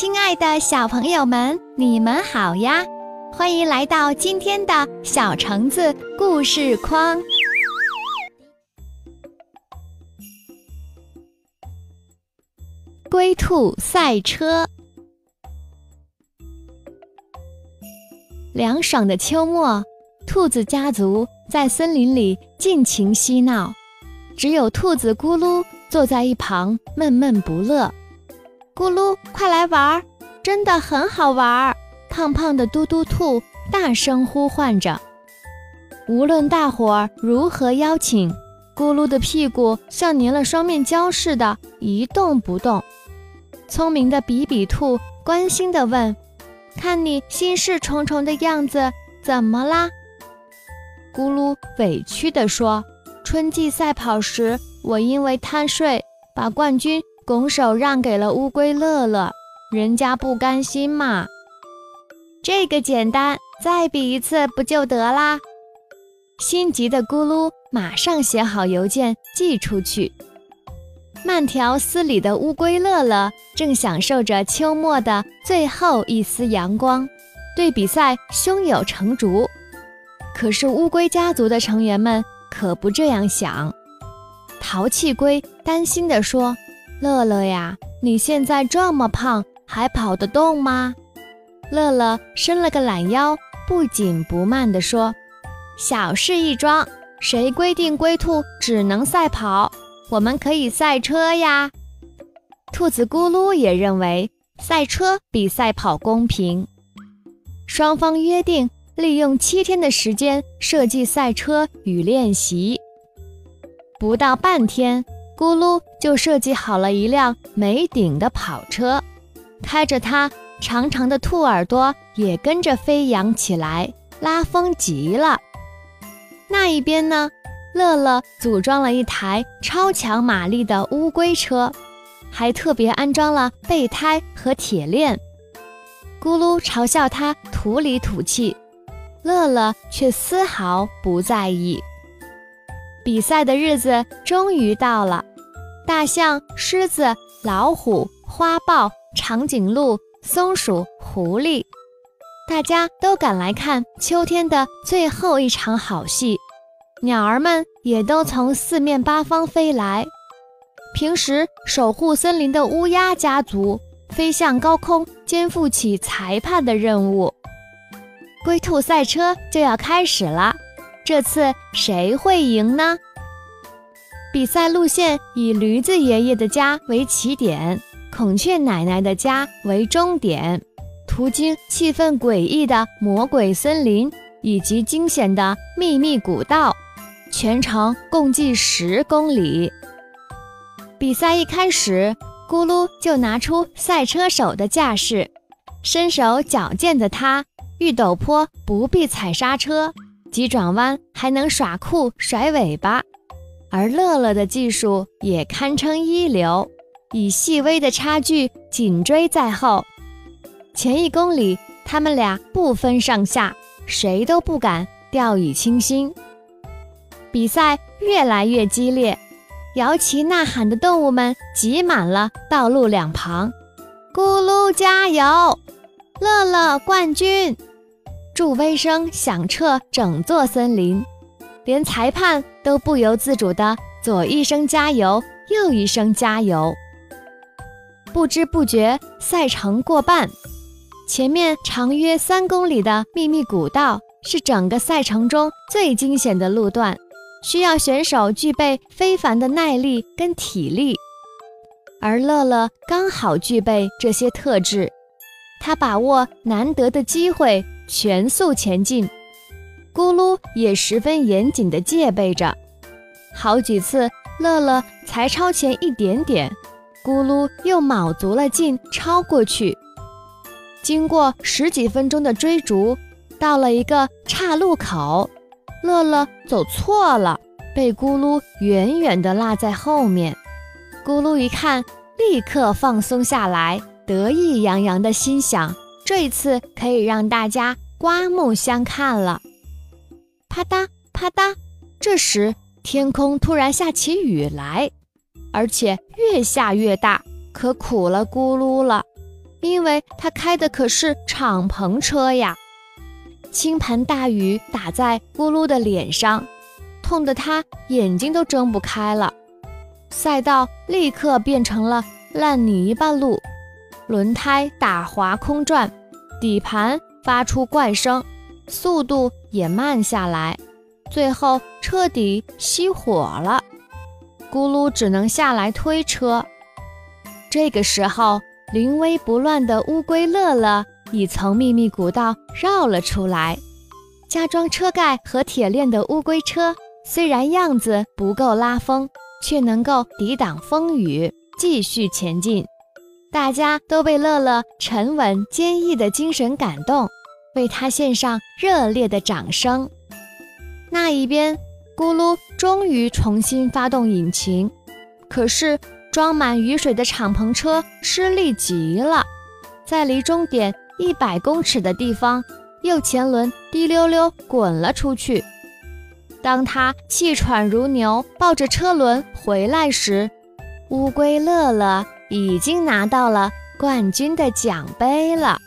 亲爱的小朋友们，你们好呀！欢迎来到今天的小橙子故事框。龟兔赛车，凉爽的秋末，兔子家族在森林里尽情嬉闹，只有兔子咕噜坐在一旁闷闷不乐。咕噜，快来玩儿，真的很好玩儿！胖胖的嘟嘟兔大声呼唤着。无论大伙儿如何邀请，咕噜的屁股像粘了双面胶似的，一动不动。聪明的比比兔关心地问：“看你心事重重的样子，怎么啦？”咕噜委屈地说：“春季赛跑时，我因为贪睡，把冠军。”拱手让给了乌龟乐乐，人家不甘心嘛。这个简单，再比一次不就得啦？心急的咕噜马上写好邮件寄出去。慢条斯理的乌龟乐乐正享受着秋末的最后一丝阳光，对比赛胸有成竹。可是乌龟家族的成员们可不这样想。淘气龟担心地说。乐乐呀，你现在这么胖，还跑得动吗？乐乐伸了个懒腰，不紧不慢地说：“小事一桩，谁规定龟兔只能赛跑？我们可以赛车呀。”兔子咕噜也认为赛车比赛跑公平。双方约定利用七天的时间设计赛车与练习，不到半天。咕噜就设计好了一辆没顶的跑车，开着它，长长的兔耳朵也跟着飞扬起来，拉风极了。那一边呢，乐乐组装了一台超强马力的乌龟车，还特别安装了备胎和铁链。咕噜嘲笑他土里土气，乐乐却丝毫不在意。比赛的日子终于到了。大象、狮子、老虎、花豹、长颈鹿、松鼠、狐狸，大家都赶来看秋天的最后一场好戏。鸟儿们也都从四面八方飞来。平时守护森林的乌鸦家族飞向高空，肩负起裁判的任务。龟兔赛车就要开始了，这次谁会赢呢？比赛路线以驴子爷爷的家为起点，孔雀奶奶的家为终点，途经气氛诡异的魔鬼森林以及惊险的秘密古道，全程共计十公里。比赛一开始，咕噜就拿出赛车手的架势，身手矫健的他，遇陡坡不必踩刹车，急转弯还能耍酷甩尾巴。而乐乐的技术也堪称一流，以细微的差距紧追在后。前一公里，他们俩不分上下，谁都不敢掉以轻心。比赛越来越激烈，摇旗呐喊的动物们挤满了道路两旁。咕噜加油，乐乐冠军！助威声响彻整座森林。连裁判都不由自主的左一声加油，右一声加油。不知不觉，赛程过半。前面长约三公里的秘密古道是整个赛程中最惊险的路段，需要选手具备非凡的耐力跟体力。而乐乐刚好具备这些特质，他把握难得的机会，全速前进。咕噜也十分严谨地戒备着，好几次乐乐才超前一点点，咕噜又卯足了劲超过去。经过十几分钟的追逐，到了一个岔路口，乐乐走错了，被咕噜远远地落在后面。咕噜一看，立刻放松下来，得意洋洋地心想：这一次可以让大家刮目相看了。啪嗒啪嗒，这时天空突然下起雨来，而且越下越大，可苦了咕噜了，因为他开的可是敞篷车呀。倾盆大雨打在咕噜的脸上，痛得他眼睛都睁不开了。赛道立刻变成了烂泥巴路，轮胎打滑空转，底盘发出怪声，速度也慢下来，最后彻底熄火了。咕噜只能下来推车。这个时候，临危不乱的乌龟乐乐已从秘密古道绕了出来。加装车盖和铁链的乌龟车，虽然样子不够拉风，却能够抵挡风雨，继续前进。大家都被乐乐沉稳坚毅的精神感动，为他献上热烈的掌声。那一边，咕噜终于重新发动引擎，可是装满雨水的敞篷车吃力极了，在离终点一百公尺的地方。右前轮滴溜溜滚了出去。当他气喘如牛，抱着车轮回来时，乌龟乐乐已经拿到了冠军的奖杯了。